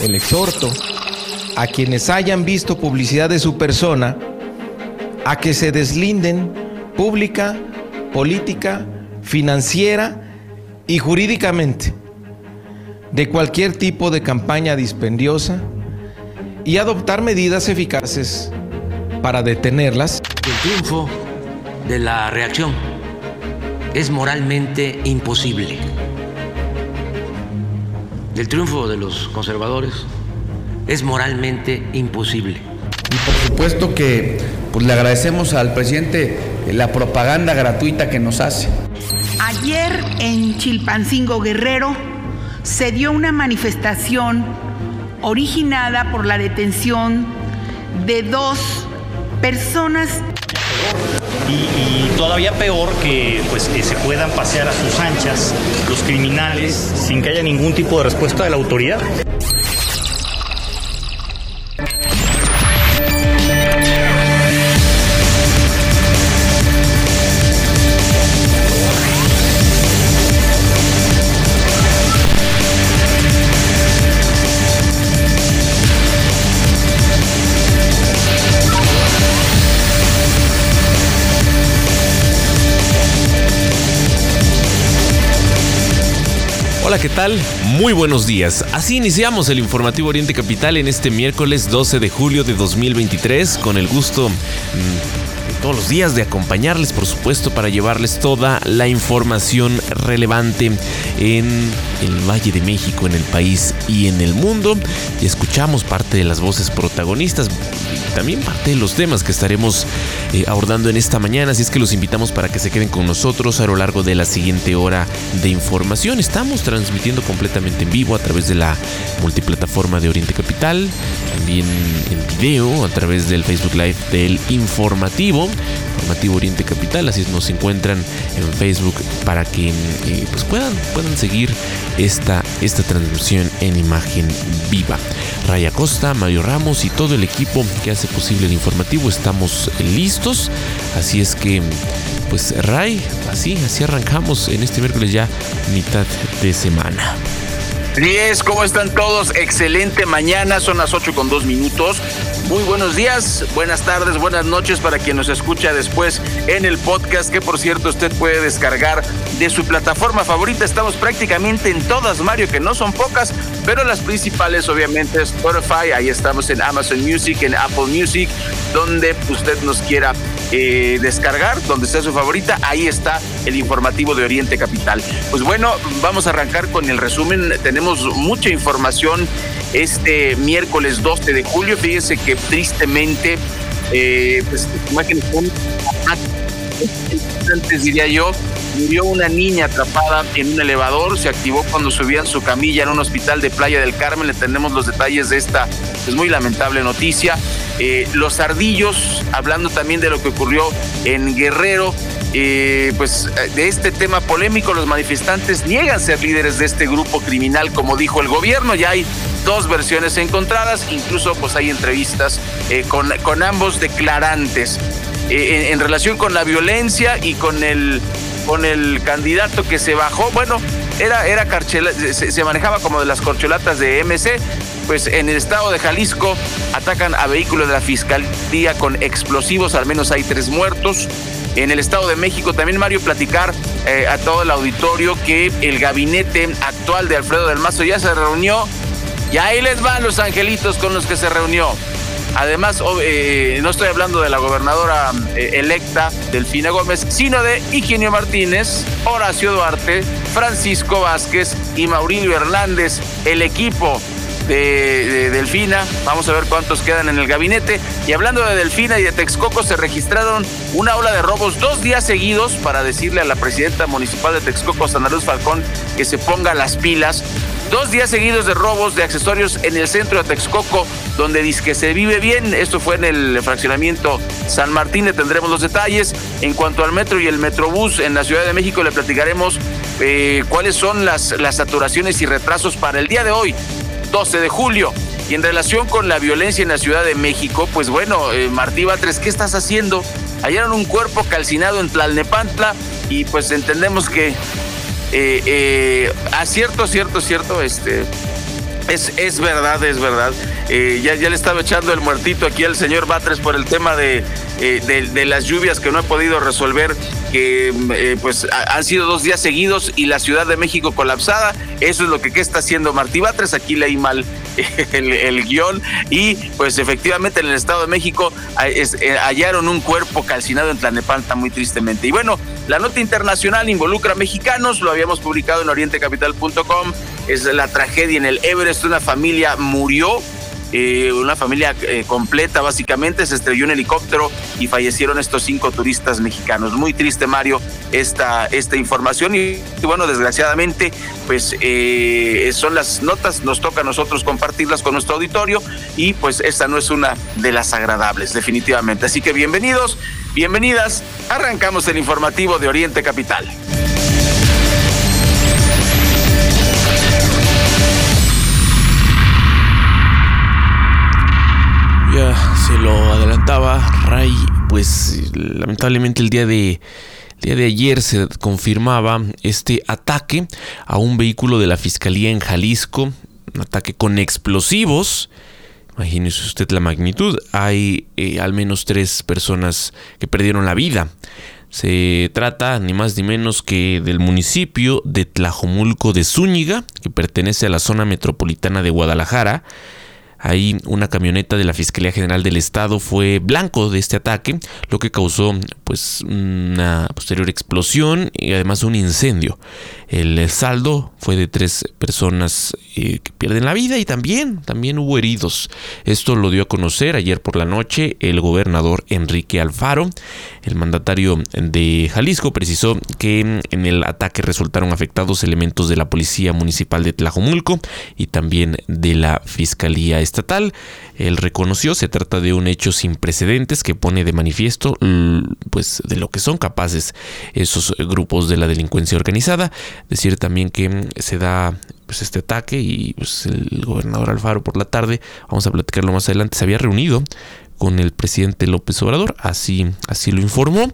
el exhorto a quienes hayan visto publicidad de su persona a que se deslinden pública, política, financiera y jurídicamente de cualquier tipo de campaña dispendiosa y adoptar medidas eficaces para detenerlas. El triunfo de la reacción es moralmente imposible. El triunfo de los conservadores es moralmente imposible. Y por supuesto que pues, le agradecemos al presidente la propaganda gratuita que nos hace. Ayer en Chilpancingo Guerrero se dio una manifestación originada por la detención de dos personas. Y, todavía peor que pues que se puedan pasear a sus anchas los criminales sin que haya ningún tipo de respuesta de la autoridad. Hola, ¿qué tal? Muy buenos días. Así iniciamos el informativo Oriente Capital en este miércoles 12 de julio de 2023 con el gusto mm, todos los días de acompañarles, por supuesto, para llevarles toda la información relevante en el Valle de México, en el país y en el mundo. Y escuchamos parte de las voces protagonistas también parte de los temas que estaremos eh, abordando en esta mañana. Así es que los invitamos para que se queden con nosotros a lo largo de la siguiente hora de información. Estamos transmitiendo completamente en vivo a través de la multiplataforma de Oriente Capital, también en video a través del Facebook Live del informativo. Informativo Oriente Capital, así nos encuentran en Facebook para que eh, pues puedan, puedan seguir esta, esta transmisión en imagen viva. Raya Costa, Mario Ramos y todo el equipo que hace posible el informativo estamos listos. Así es que, pues Ray, así, así arrancamos en este miércoles ya mitad de semana. 10, ¿cómo están todos? Excelente mañana, son las 8 con 2 minutos. Muy buenos días, buenas tardes, buenas noches para quien nos escucha después en el podcast, que por cierto usted puede descargar de su plataforma favorita. Estamos prácticamente en todas, Mario, que no son pocas, pero las principales obviamente es Spotify, ahí estamos en Amazon Music, en Apple Music, donde usted nos quiera eh, descargar, donde sea su favorita, ahí está el informativo de Oriente Capital. Pues bueno, vamos a arrancar con el resumen. Tenemos mucha información este miércoles 12 de julio. Fíjense que tristemente, eh, pues imágenes son antes diría yo, murió una niña atrapada en un elevador, se activó cuando subía en su camilla en un hospital de Playa del Carmen, le tenemos los detalles de esta pues, muy lamentable noticia. Eh, los ardillos, hablando también de lo que ocurrió en Guerrero, eh, pues de este tema polémico, los manifestantes niegan ser líderes de este grupo criminal, como dijo el gobierno. Ya hay dos versiones encontradas, incluso pues hay entrevistas eh, con, ambos declarantes. en, relación con la violencia y con el, con el candidato que se bajó, bueno, era, era se, se, manejaba como de las corcholatas de MC, pues en el estado de Jalisco atacan a vehículos de la fiscalía con explosivos, al menos hay tres muertos. En el Estado de México también, Mario, platicar eh, a todo el auditorio que el gabinete actual de Alfredo del Mazo ya se reunió y ahí les van los angelitos con los que se reunió. Además, eh, no estoy hablando de la gobernadora eh, electa Delfina Gómez, sino de Higinio Martínez, Horacio Duarte, Francisco Vázquez y Maurilio Hernández, el equipo de, Delfina. Vamos a ver cuántos quedan en el gabinete. Y hablando de Delfina y de Texcoco, se registraron una ola de robos dos días seguidos para decirle a la presidenta municipal de Texcoco, Santa Luz Falcón, que se ponga las pilas. Dos días seguidos de robos de accesorios en el centro de Texcoco, donde dice que se vive bien. Esto fue en el fraccionamiento San Martín. Le tendremos los detalles. En cuanto al metro y el metrobús en la Ciudad de México, le platicaremos eh, cuáles son las, las saturaciones y retrasos para el día de hoy. 12 de julio. Y en relación con la violencia en la Ciudad de México, pues bueno, eh, Martí Batres, ¿qué estás haciendo? Hallaron un cuerpo calcinado en Tlalnepantla y pues entendemos que, eh, eh, a cierto, cierto, cierto, este, Es, es verdad, es verdad. Eh, ya, ya le estaba echando el muertito aquí al señor Batres por el tema de, eh, de, las lluvias que no ha podido resolver, que eh, pues han sido dos días seguidos y la Ciudad de México colapsada. Eso es lo que está haciendo Martí Batres. Aquí leí mal el, el, guion y pues efectivamente en el Estado de México hallaron un cuerpo calcinado en Tlanepanta muy tristemente. Y bueno, la nota internacional involucra a mexicanos, lo habíamos publicado en orientecapital.com, es la tragedia en el Everest, una familia murió eh, una familia eh, completa básicamente, se estrelló un helicóptero y fallecieron estos cinco turistas mexicanos. Muy triste, Mario, esta, esta información y, bueno, desgraciadamente, pues eh, son las notas, nos toca a nosotros compartirlas con nuestro auditorio y pues esta no es una de las agradables, definitivamente. Así que bienvenidos, bienvenidas, arrancamos el informativo de Oriente Capital. Lo adelantaba Ray, pues lamentablemente el día de día de ayer se confirmaba este ataque a un vehículo de la Fiscalía en Jalisco, un ataque con explosivos. Imagínese usted la magnitud. Hay eh, al menos tres personas que perdieron la vida. Se trata ni más ni menos que del municipio de Tlajomulco de Zúñiga, que pertenece a la zona metropolitana de Guadalajara. Ahí una camioneta de la Fiscalía General del Estado fue blanco de este ataque, lo que causó pues una posterior explosión y además un incendio. El saldo fue de tres personas eh, que pierden la vida y también, también hubo heridos. Esto lo dio a conocer ayer por la noche el gobernador Enrique Alfaro. El mandatario de Jalisco precisó que en el ataque resultaron afectados elementos de la Policía Municipal de Tlajomulco y también de la Fiscalía Estatal. Él reconoció se trata de un hecho sin precedentes que pone de manifiesto pues de lo que son capaces esos grupos de la delincuencia organizada Decir también que mm, se da pues, este ataque y pues, el gobernador Alfaro por la tarde, vamos a platicarlo más adelante, se había reunido con el presidente López Obrador, así, así lo informó,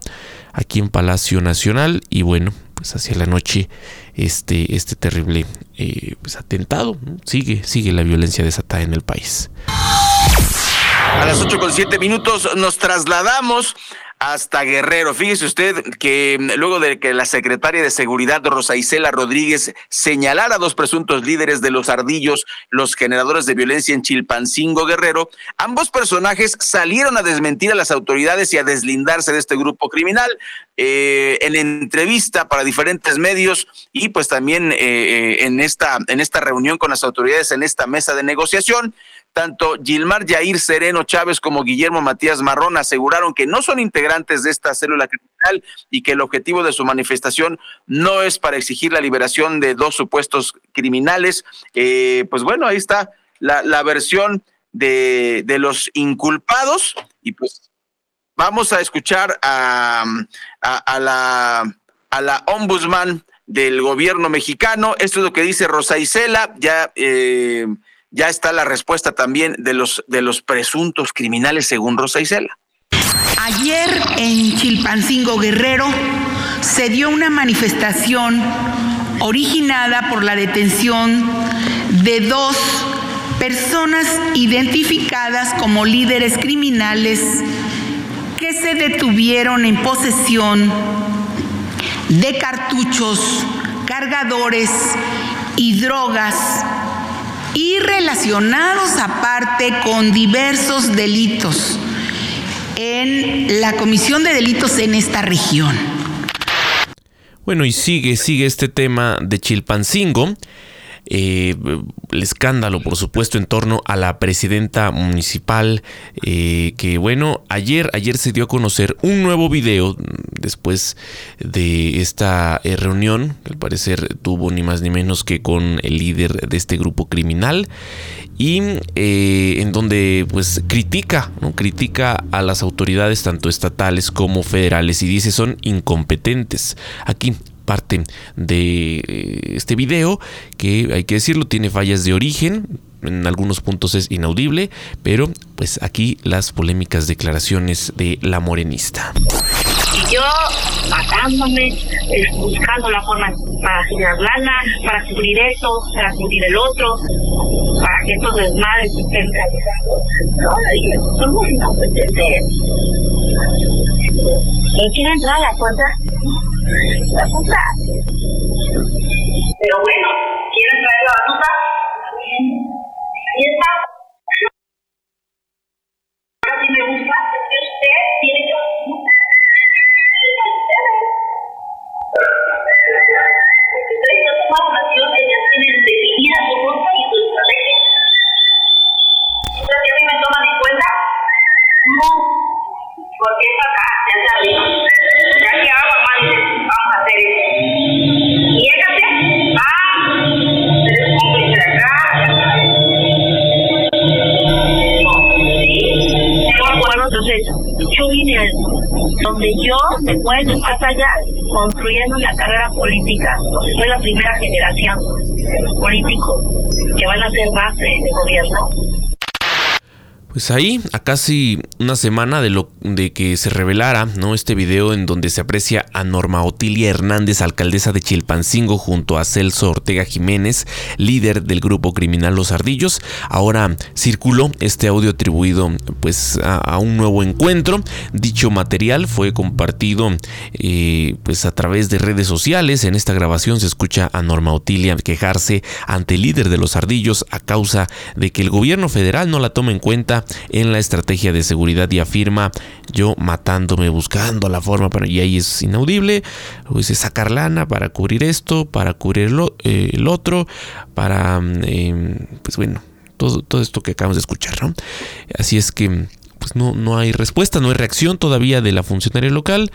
aquí en Palacio Nacional y bueno, pues hacia la noche este, este terrible eh, pues, atentado, sigue, sigue la violencia desatada en el país. A las 8 con 7 minutos nos trasladamos hasta Guerrero. Fíjese usted que mm, luego de que la secretaria de Seguridad Rosa Isela Rodríguez señalara a dos presuntos líderes de los ardillos, los generadores de violencia en Chilpancingo Guerrero, ambos personajes salieron a desmentir a las autoridades y a deslindarse de este grupo criminal. Eh, en entrevista para diferentes medios y pues también eh, eh, en esta en esta reunión con las autoridades en esta mesa de negociación tanto Gilmar Yair Sereno Chávez como Guillermo Matías Marrón aseguraron que no son integrantes de esta célula criminal y que el objetivo de su manifestación no es para exigir la liberación de dos supuestos criminales. Eh, pues bueno, ahí está la, versión de, los inculpados y pues vamos a escuchar a, la, a la ombudsman del gobierno mexicano. Esto es lo que dice Rosa Isela, ya... Eh, ya está la respuesta también de los, de los presuntos criminales según Rosa Isela. Ayer en Chilpancingo Guerrero se dio una manifestación originada por la detención de dos personas identificadas como líderes criminales que se detuvieron en posesión de cartuchos, cargadores y drogas y relacionados aparte con diversos delitos en la comisión de delitos en esta región. Bueno, y sigue, sigue este tema de Chilpancingo. Eh, el escándalo, por supuesto, en torno a la presidenta municipal, eh, que bueno, ayer, ayer se dio a conocer un nuevo video después de esta eh, reunión, que al parecer tuvo ni más ni menos que con el líder de este grupo criminal, y en donde pues critica, critica a las autoridades tanto estatales como federales y dice son incompetentes. Aquí parte de eh, este video que hay que decirlo tiene fallas de origen en algunos puntos es inaudible, pero pues aquí las polémicas declaraciones de la morenista. Yo matándome, buscando la forma para lana, para cubrir esto, para cubrir el otro. para que estos desmadres estén realizados. No, somos incompetentes. ¿Quién quiere entrar a la puerta? La puta. Pero bueno, ¿quieren traer la batuta? Ahí está. Ahora sí me gusta que usted tiene que... Porque es acá, ya sabes. Ya que más, vamos a hacer eso. Entonces yo vine donde yo me puedo allá construyendo la carrera política, porque soy la primera generación políticos que van a ser base de gobierno. Pues ahí, a casi una semana de lo de que se revelara, ¿no? Este video en donde se aprecia a Norma Otilia Hernández, alcaldesa de Chilpancingo, junto a Celso Ortega Jiménez, líder del grupo criminal Los Ardillos. Ahora circuló este audio atribuido pues a, un nuevo encuentro. Dicho material fue compartido eh, pues a través de redes sociales. En esta grabación se escucha a Norma Otilia quejarse ante el líder de Los Ardillos a causa de que el gobierno federal no la toma en cuenta en la estrategia de seguridad y afirma yo matándome buscando la forma para y ahí es inaudible pues es sacar lana para cubrir esto para cubrir lo- eh, el otro para mm, eh, pues bueno todo, todo esto que acabamos de escuchar ¿no? así es que pues no, no hay respuesta no hay reacción todavía de la funcionaria local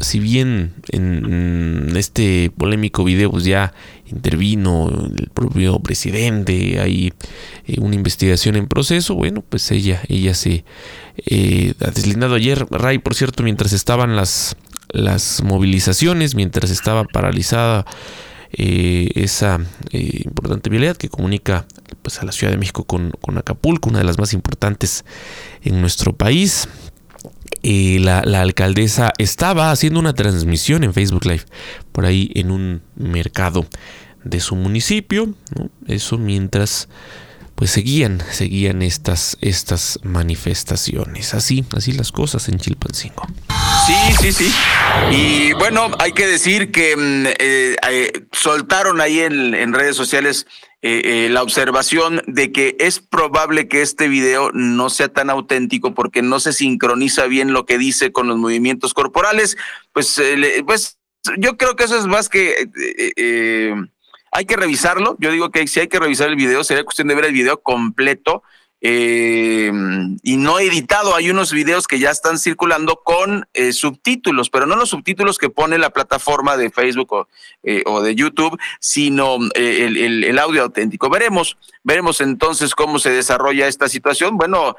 si bien en este polémico video pues ya intervino el propio presidente, hay eh, una investigación en proceso, bueno, pues ella, ella se eh, ha deslindado ayer, Ray, por cierto, mientras estaban las, las movilizaciones, mientras estaba paralizada eh, esa eh, importante vialidad que comunica pues, a la Ciudad de México con, con Acapulco, una de las más importantes en nuestro país la, alcaldesa estaba haciendo una transmisión en Facebook Live por ahí en un mercado de su municipio. Eso mientras pues seguían, seguían estas, estas manifestaciones. Así, así las cosas en Chilpancingo. Sí, sí, sí. Y bueno, hay que decir que mm, eh, eh, soltaron ahí en, en redes sociales eh, eh, la observación de que es probable que este video no sea tan auténtico porque no se sincroniza bien lo que dice con los movimientos corporales. Pues, eh, pues yo creo que eso es más que... eh, eh, eh, hay que revisarlo. Yo digo que si hay que revisar el video, sería cuestión de ver el video completo eh, y no editado. Hay unos videos que ya están circulando con eh, subtítulos, pero no los subtítulos que pone la plataforma de Facebook o, eh, de YouTube, sino el, audio auténtico. Veremos, veremos entonces cómo se desarrolla esta situación. Bueno,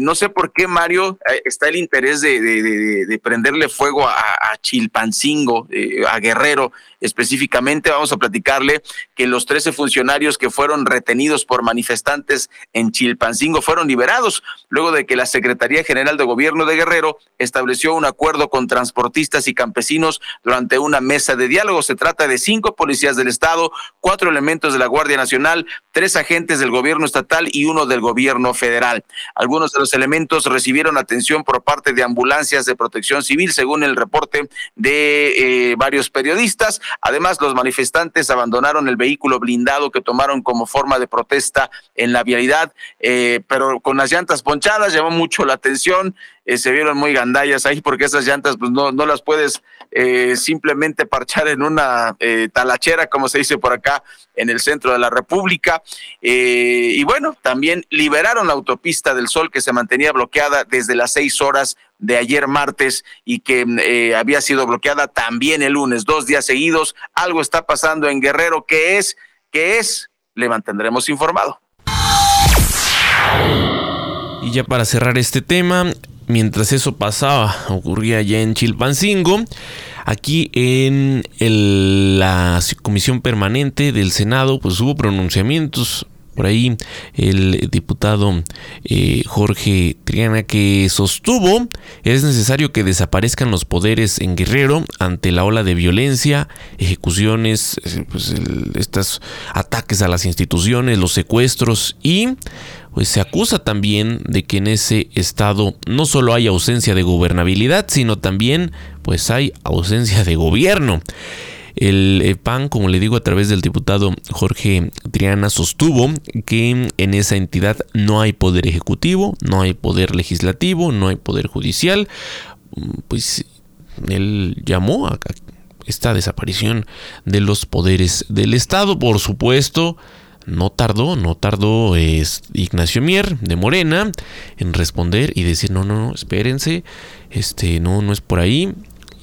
no sé por qué, Mario, está el interés de, de- de- de prenderle fuego a, a Chilpancingo, a Guerrero específicamente. Vamos a platicarle que los 13 funcionarios que fueron retenidos por manifestantes en Chilpancingo fueron liberados luego de que la Secretaría General de Gobierno de Guerrero estableció un acuerdo con transportistas y campesinos durante una mesa de diálogo. Se trata de cinco policías del Estado, cuatro elementos de la Guardia Nacional, tres agentes del gobierno estatal y uno del gobierno federal. Algunos de los elementos recibieron atención por parte de ambulancias de protección civil, según el reporte de eh, varios periodistas. Además, los manifestantes abandonaron el vehículo blindado que tomaron como forma de protesta en la vialidad, eh, pero con las llantas ponchadas llamó mucho la atención. eh, se vieron muy gandallas ahí porque esas llantas pues no, no las puedes eh, simplemente parchar en una eh, talachera, como se dice por acá, en el centro de la República. Eh, y bueno, también liberaron la autopista del Sol que se mantenía bloqueada desde las seis horas de ayer martes y que eh, había sido bloqueada también el lunes, dos días seguidos. Algo está pasando en Guerrero. ¿Qué es? ¿Qué es? Le mantendremos informado. Y ya para cerrar este tema, mientras eso pasaba, ocurría ya en Chilpancingo, aquí en la Comisión Permanente del Senado, pues hubo pronunciamientos. Por ahí el diputado eh, Jorge Triana que sostuvo es necesario que desaparezcan los poderes en Guerrero ante la ola de violencia, ejecuciones, eh, pues, estos ataques a las instituciones, los secuestros y pues se acusa también de que en ese estado no solo hay ausencia de gobernabilidad, sino también pues hay ausencia de gobierno. El eh, PAN, como le digo a través del diputado Jorge Triana, sostuvo que en esa entidad no hay poder ejecutivo, no hay poder legislativo, no hay poder judicial. Pues él llamó a esta desaparición de los poderes del Estado, por supuesto no tardó, no tardó Ignacio Mier de Morena en responder y decir, no, no, no, espérense, este, no, no es por ahí.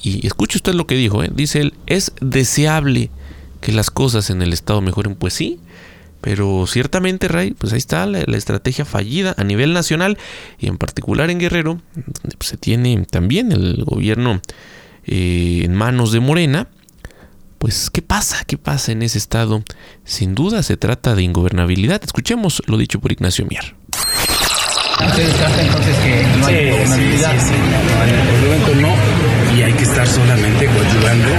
Y escuche usted lo que dijo, ¿eh? dice él, es deseable que las cosas en el Estado mejoren, pues sí, pero ciertamente, Ray, pues ahí está la, estrategia fallida a nivel nacional y en particular en Guerrero, donde pues, se tiene también el gobierno eh, en manos de Morena, pues, ¿qué pasa? ¿Qué pasa en ese estado? Sin duda se trata de ingobernabilidad. Escuchemos lo dicho por Ignacio Mier. ¿Usted descarta entonces que no hay gobernabilidad? Sí, sí, Por el momento no, y hay que estar solamente coadyuvando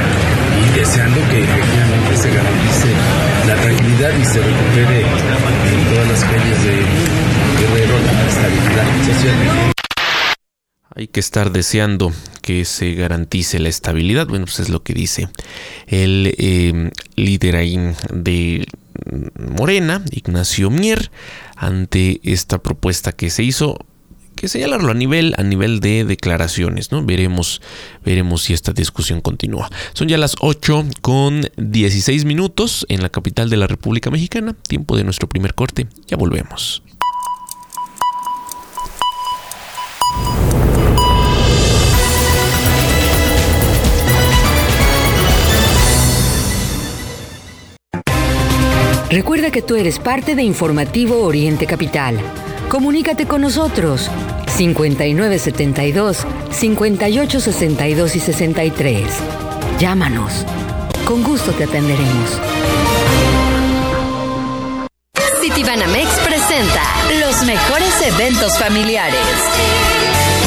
y deseando que efectivamente se garantice la tranquilidad y se recupere en todas las calles de Guerrero la estabilidad social hay que estar deseando que se garantice la estabilidad. Bueno, pues es lo que dice el em, líder ahí de Morena, Ignacio Mier, ante esta propuesta que se hizo. Que señalarlo a nivel, a nivel de declaraciones, ¿no? Veremos, veremos si esta discusión continúa. Son ya las 8 con 16 minutos en la capital de la República Mexicana. Tiempo de nuestro primer corte. Ya volvemos. Recuerda que tú eres parte de Informativo Oriente Capital. Comunícate con nosotros 5972 5862 y 63. Llámanos. Con gusto te atenderemos. Citibanamex presenta los mejores eventos familiares.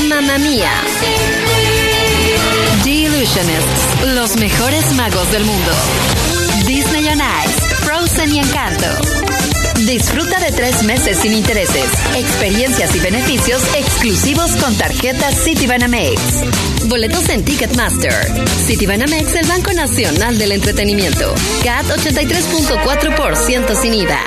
Mamma Mía. The Illusionists, los mejores magos del mundo. Disney on Ice. Frozen y Encanto. Disfruta de tres meses sin intereses, experiencias y beneficios exclusivos con tarjetas Citibanamex. Boletos en Ticketmaster. Citibanamex, el Banco Nacional del Entretenimiento. CAT 83.4% sin IVA.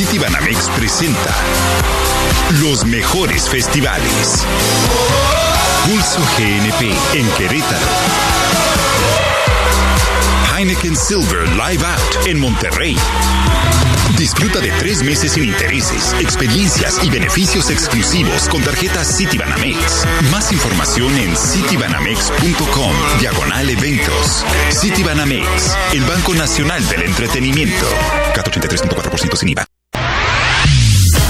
Citibanamex presenta los mejores festivales. Pulso GNP en Querétaro. Heineken Silver Live Out en Monterrey. Disfruta de tres meses sin intereses, experiencias y beneficios exclusivos con tarjetas Citibanamex. Más información en citibanamex.com, diagonal eventos. Citibanamex, el Banco Nacional del Entretenimiento. 483.4% sin IVA.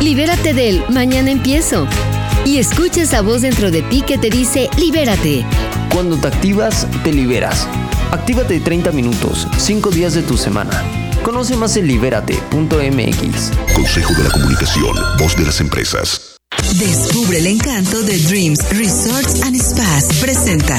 Libérate del mañana empiezo. Y escucha esa voz dentro de ti que te dice libérate. Cuando te activas, te liberas. Actívate 30 minutos, 5 días de tu semana. Conoce más en libérate.mx. Consejo de la Comunicación, voz de las empresas. Descubre el encanto de Dreams Resorts and Spas. Presenta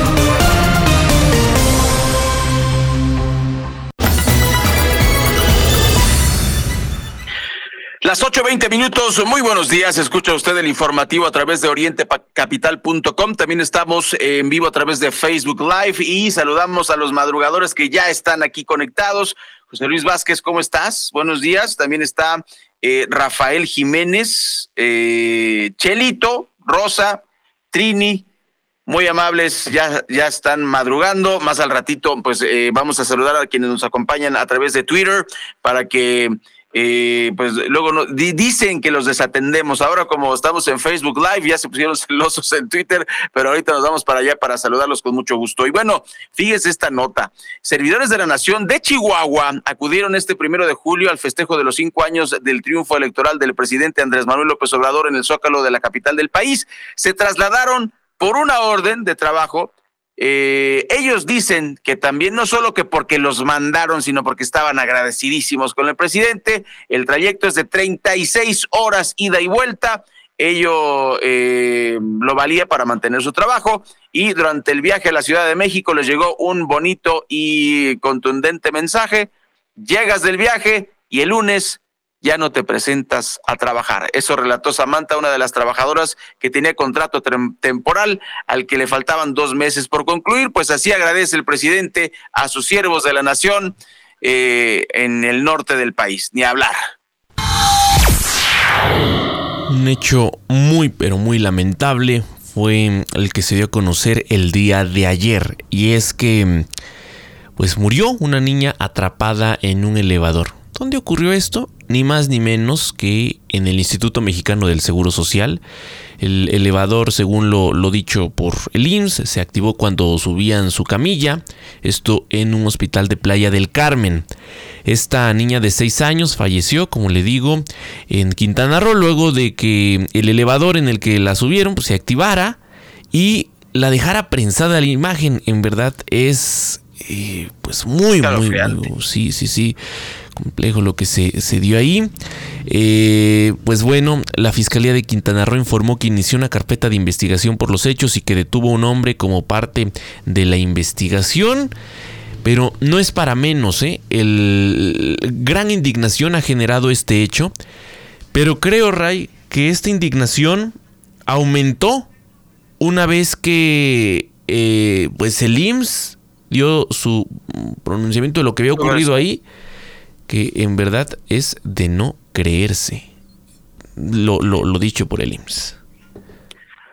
Las 8.20 minutos, muy buenos días. Escucha usted el informativo a través de orientecapital.com. También estamos en vivo a través de Facebook Live y saludamos a los madrugadores que ya están aquí conectados. José Luis Vázquez, ¿cómo estás? Buenos días. También está eh, Rafael Jiménez, eh, Chelito, Rosa, Trini, muy amables, ya, ya están madrugando. Más al ratito, pues eh, vamos a saludar a quienes nos acompañan a través de Twitter para que eh, pues luego no, dicen que los desatendemos. Ahora como estamos en Facebook Live, ya se pusieron celosos en Twitter, pero ahorita nos vamos para allá para saludarlos con mucho gusto. Y bueno, fíjese esta nota. Servidores de la Nación de Chihuahua acudieron este primero de julio al festejo de los cinco años del triunfo electoral del presidente Andrés Manuel López Obrador en el Zócalo de la capital del país. Se trasladaron por una orden de trabajo eh, ellos dicen que también no solo que porque los mandaron, sino porque estaban agradecidísimos con el presidente. El trayecto es de 36 horas ida y vuelta. Ello eh, lo valía para mantener su trabajo y durante el viaje a la Ciudad de México les llegó un bonito y contundente mensaje. Llegas del viaje y el lunes ya no te presentas a trabajar. Eso relató Samantha, una de las trabajadoras que tenía contrato temporal al que le faltaban dos meses por concluir. Pues así agradece el presidente a sus siervos de la nación eh, en el norte del país. Ni hablar. Un hecho muy, pero muy lamentable fue el que se dio a conocer el día de ayer. Y es que, pues murió una niña atrapada en un elevador. ¿Dónde ocurrió esto? Ni más ni menos que en el Instituto Mexicano del Seguro Social. El elevador, según lo, dicho por el IMSS, se activó cuando subían su camilla, esto en un hospital de Playa del Carmen. Esta niña de 6 años falleció, como le digo, en Quintana Roo, luego de que el elevador en el que la subieron pues, se activara y la dejara prensada la imagen. En verdad es eh, pues muy, muy, muy, sí, sí, sí complejo lo que se, dio ahí. Eh, pues bueno, la Fiscalía de Quintana Roo informó que inició una carpeta de investigación por los hechos y que detuvo a un hombre como parte de la investigación. Pero no es para menos, ¿eh? El gran indignación ha generado este hecho. Pero creo, Ray, que esta indignación aumentó una vez que eh, pues el IMSS dio su pronunciamiento de lo que había ocurrido ahí que en verdad es de no creerse. Lo, lo, dicho por el IMSS.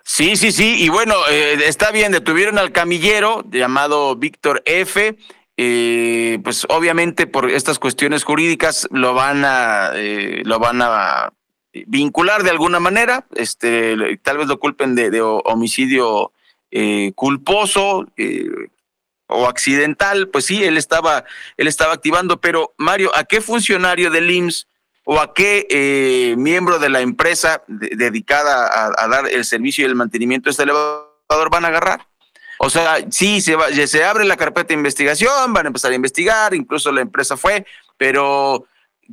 Sí, sí, sí. Y bueno, eh, está bien, detuvieron al camillero llamado Víctor F. Eh, pues obviamente por estas cuestiones jurídicas lo van a eh, lo van a vincular de alguna manera. Este, tal vez lo culpen de, de homicidio culposo o accidental, pues sí, él estaba, él estaba activando, pero Mario, ¿a qué funcionario del IMSS o a qué eh, miembro de la empresa dedicada a, dar el servicio y el mantenimiento de este elevador van a agarrar? O sea, sí, se, va, se abre la carpeta de investigación, van a empezar a investigar, incluso la empresa fue, pero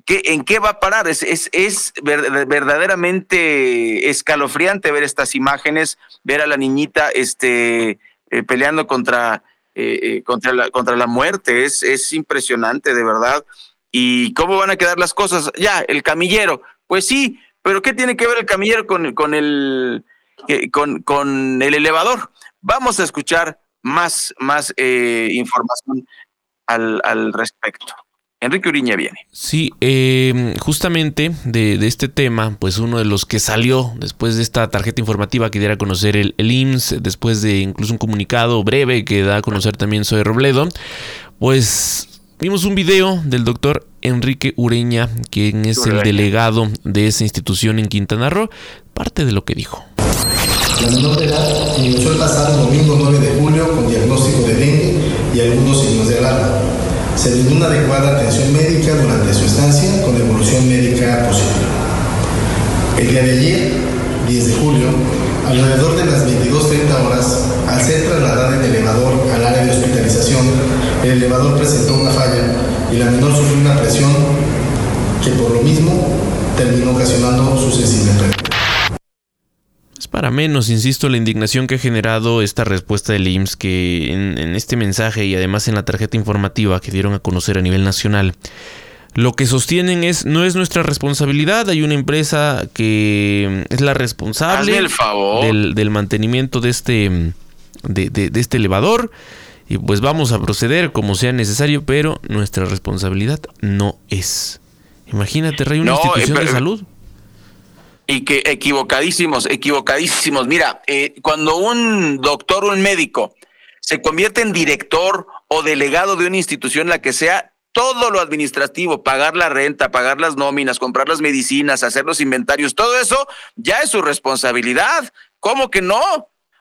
¿qué, ¿en qué va a parar? Es, es, es verdaderamente escalofriante ver estas imágenes, ver a la niñita este, eh, peleando contra eh, eh, contra, la, contra la muerte. Es, es impresionante, de verdad. ¿Y cómo van a quedar las cosas? Ya, el camillero. Pues sí, pero ¿qué tiene que ver el camillero con, con, el, eh, con, con el elevador? Vamos a escuchar más, más información al, al respecto. Enrique Uriña viene. Sí, em, justamente de, este tema, pues uno de los que salió después de esta tarjeta informativa que diera a conocer el, IMSS, después de incluso un comunicado breve que da a conocer también Soy Robledo, pues vimos un video del doctor Enrique Ureña, quien es el delegado de esa institución en Quintana Roo, parte de lo que dijo. La menor de edad ingresó el pasado domingo 9 de julio con diagnóstico de dengue y algunos signos de alarma. Se dio una adecuada atención médica durante su estancia con evolución médica positiva. El día de ayer, 10 de julio, alrededor de las 22.30 horas, al ser trasladada en elevador al área de hospitalización, el elevador presentó una falla y la menor sufrió una presión que por lo mismo terminó ocasionando su sensible pérdida. Es para menos, insisto, la indignación que ha generado esta respuesta del IMSS que en, en este mensaje y además en la tarjeta informativa que dieron a conocer a nivel nacional lo que sostienen es no es nuestra responsabilidad. Hay una empresa que es la responsable Del, mantenimiento de este, de, de, este elevador. Y pues vamos a proceder como sea necesario, pero nuestra responsabilidad no es. Imagínate, Rey, una institución de salud. Y que equivocadísimos, equivocadísimos. Mira, eh, cuando un doctor un médico se convierte en director o delegado de una institución, la que sea, todo lo administrativo, pagar la renta, pagar las nóminas, comprar las medicinas, hacer los inventarios, todo eso ya es su responsabilidad. ¿Cómo que no?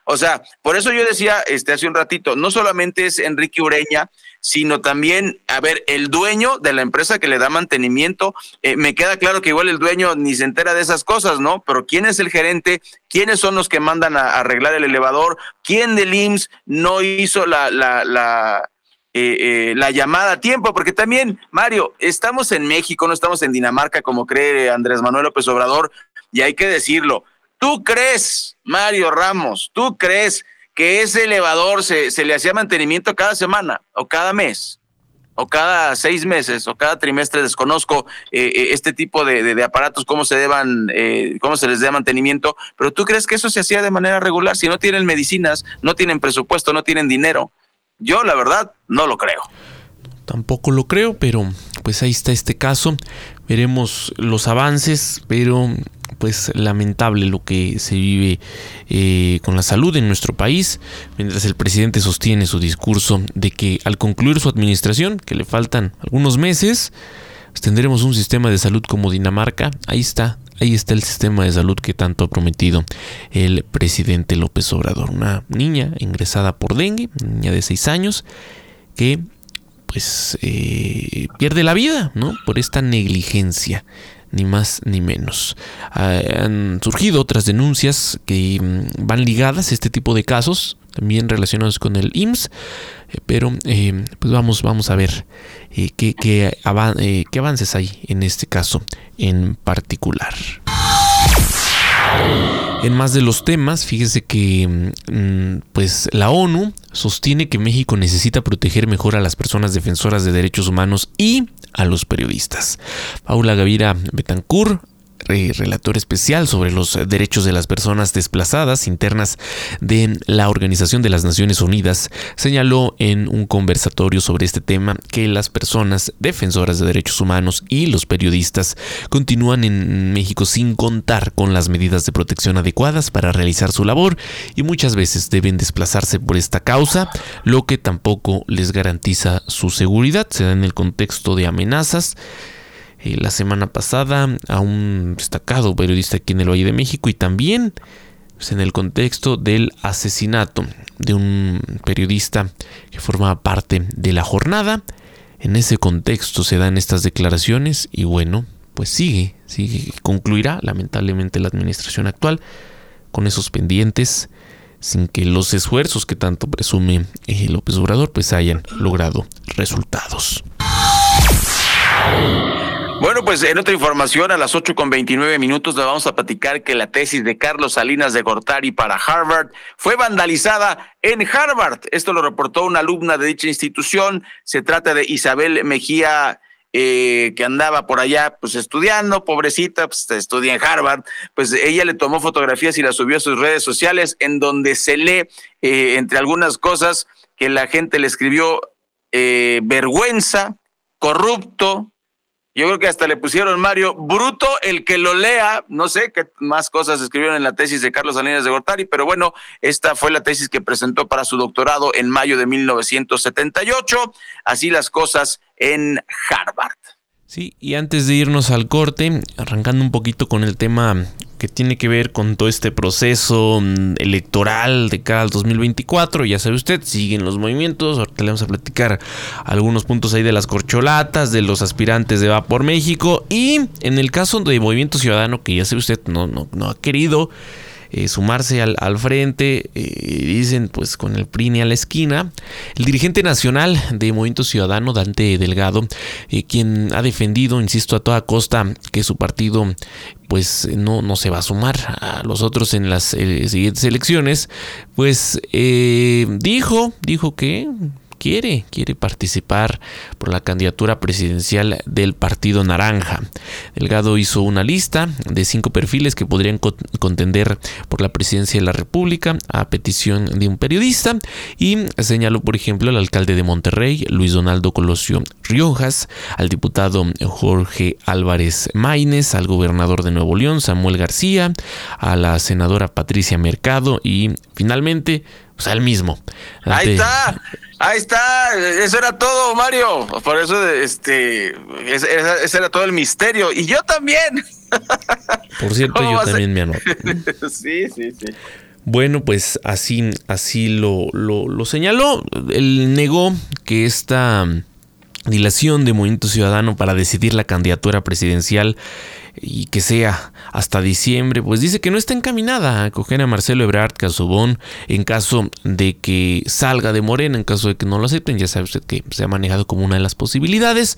O sea, por eso yo decía este hace un ratito, no solamente es Enrique Ureña, sino también, a ver, el dueño de la empresa que le da mantenimiento, eh, me queda claro que igual el dueño ni se entera de esas cosas, ¿no? Pero ¿quién es el gerente? ¿Quiénes son los que mandan a, arreglar el elevador? ¿Quién del IMSS no hizo la, la, la, eh, eh, la llamada a tiempo, porque también, Mario, estamos en México, no estamos en Dinamarca, como cree Andrés Manuel López Obrador, y hay que decirlo. ¿Tú crees, Mario Ramos, tú crees que ese elevador se, se le hacía mantenimiento cada semana o cada mes? o cada seis meses o cada trimestre desconozco eh, este tipo de, de, aparatos cómo se deban cómo se les da mantenimiento pero tú crees que eso se hacía de manera regular si no tienen medicinas no tienen presupuesto no tienen dinero yo la verdad no lo creo. Tampoco lo creo, pero pues ahí está este caso. Veremos los avances, pero pues lamentable lo que se vive eh, con la salud en nuestro país, mientras el presidente sostiene su discurso de que al concluir su administración, que le faltan algunos meses, pues, tendremos un sistema de salud como Dinamarca. Ahí está, Ahí está el sistema de salud que tanto ha prometido el presidente López Obrador. Una niña ingresada por dengue, niña de 6 años, que pues eh, pierde la vida, ¿no? Por esta negligencia, ni más ni menos. Ah, han surgido otras denuncias que mm, van ligadas a este tipo de casos, también relacionados con el IMSS, eh, pero eh, pues vamos, vamos a ver qué, qué avances hay en este caso en particular. En más de los temas, fíjese que mm, pues la ONU sostiene que México necesita proteger mejor a las personas defensoras de derechos humanos y a los periodistas. Paula Gavira Betancourt relator especial sobre los derechos de las personas desplazadas internas de la Organización de las Naciones Unidas, señaló en un conversatorio sobre este tema que las personas defensoras de derechos humanos y los periodistas continúan en México sin contar con las medidas de protección adecuadas para realizar su labor y muchas veces deben desplazarse por esta causa, lo que tampoco les garantiza su seguridad. Se da en el contexto de amenazas eh, la semana pasada a un destacado periodista aquí en el Valle de México y también pues, en el contexto del asesinato de un periodista que formaba parte de la jornada. En ese contexto se dan estas declaraciones y bueno, pues sigue, sigue, concluirá lamentablemente la administración actual con esos pendientes sin que los esfuerzos que tanto presume el López Obrador pues hayan logrado resultados. Bueno, pues en otra información, a las 8 con 29 minutos le vamos a platicar que la tesis de Carlos Salinas de Gortari para Harvard fue vandalizada en Harvard. Esto lo reportó una alumna de dicha institución. Se trata de Isabel Mejía. Eh, que andaba por allá pues estudiando, pobrecita, pues estudia en Harvard, pues ella le tomó fotografías y las subió a sus redes sociales en donde se lee, eh, entre algunas cosas, que la gente le escribió eh, vergüenza, corrupto, Yo creo que hasta le pusieron Mario Bruto, el que lo lea. No sé qué más cosas escribieron en la tesis de Carlos Salinas de Gortari, pero bueno, esta fue la tesis que presentó para su doctorado en mayo de 1978. Así las cosas en Harvard. Sí, y antes de irnos al corte, arrancando un poquito con el tema que tiene que ver con todo este proceso mm, electoral de cara al 2024, ya sabe usted, siguen los movimientos, ahorita le vamos a platicar algunos puntos ahí de las corcholatas, de los aspirantes de Va por México y en el caso de Movimiento Ciudadano, que ya sabe usted, no, no, no ha querido eh, sumarse al, al frente, eh, dicen pues con el PRI a la esquina. El dirigente nacional de Movimiento Ciudadano, Dante Delgado, eh, quien ha defendido, insisto, a toda costa que su partido pues no, no se va a sumar a los otros en las siguientes elecciones, pues dijo, dijo que quiere, quiere participar por la candidatura presidencial del Partido Naranja. Delgado hizo una lista de cinco perfiles que podrían contender por la presidencia de la República a petición de un periodista y señaló, por ejemplo, al alcalde de Monterrey, Luis Donaldo Colosio Riojas, al diputado Jorge Álvarez Maínez, al gobernador de Nuevo León, Samuel García, a la senadora Patricia Mercado y finalmente pues al mismo. Ahí está. Ahí está, eso era todo, Mario. Por eso, este, ese, era todo el misterio. Y yo también. Por cierto, yo también me anoto. sí, sí, sí. Bueno, pues así, así lo, lo, lo señaló. Él negó que esta dilación de Movimiento Ciudadano para decidir la candidatura presidencial y que sea hasta diciembre, pues dice que no está encaminada a coger a Marcelo Ebrard Casobón en caso de que salga de Morena, en caso de que no lo acepten, ya sabe usted que se ha manejado como una de las posibilidades,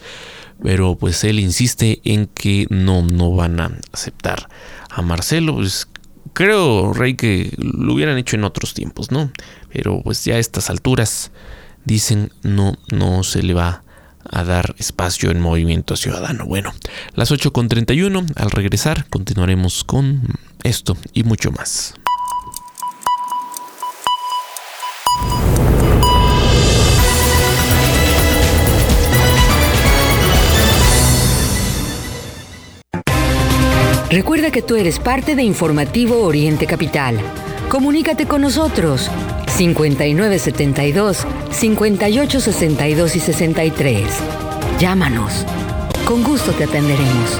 pero pues él insiste en que no, no van a aceptar a Marcelo, pues creo, Rey, que lo hubieran hecho en otros tiempos, ¿no? Pero pues ya a estas alturas dicen no, no se le va a dar espacio en Movimiento Ciudadano. Bueno, las 8.31, al regresar continuaremos con esto y mucho más. Recuerda que tú eres parte de Informativo Oriente Capital. Comunícate con nosotros 5972 5862 y 63. Llámanos. Con gusto te atenderemos.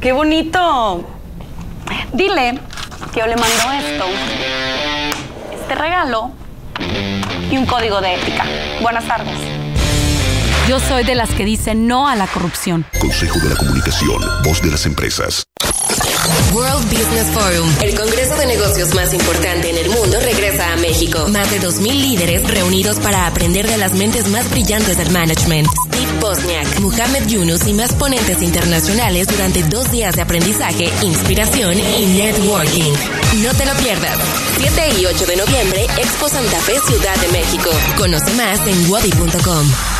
¡Qué bonito! Dile que yo le mando esto, este regalo y un código de ética. Buenas tardes. Yo soy de las que dicen no a la corrupción. Consejo de la Comunicación, voz de las empresas. World Business Forum, el congreso de negocios más importante en el mundo, regresa a México. Más de 2.000 líderes reunidos para aprender de las mentes más brillantes del management. Steve Bosniak, Muhammad Yunus y más ponentes internacionales durante dos días de aprendizaje, inspiración y networking. No te lo pierdas. 7 y 8 de noviembre, Expo Santa Fe, Ciudad de México. Conoce más en wadi.com.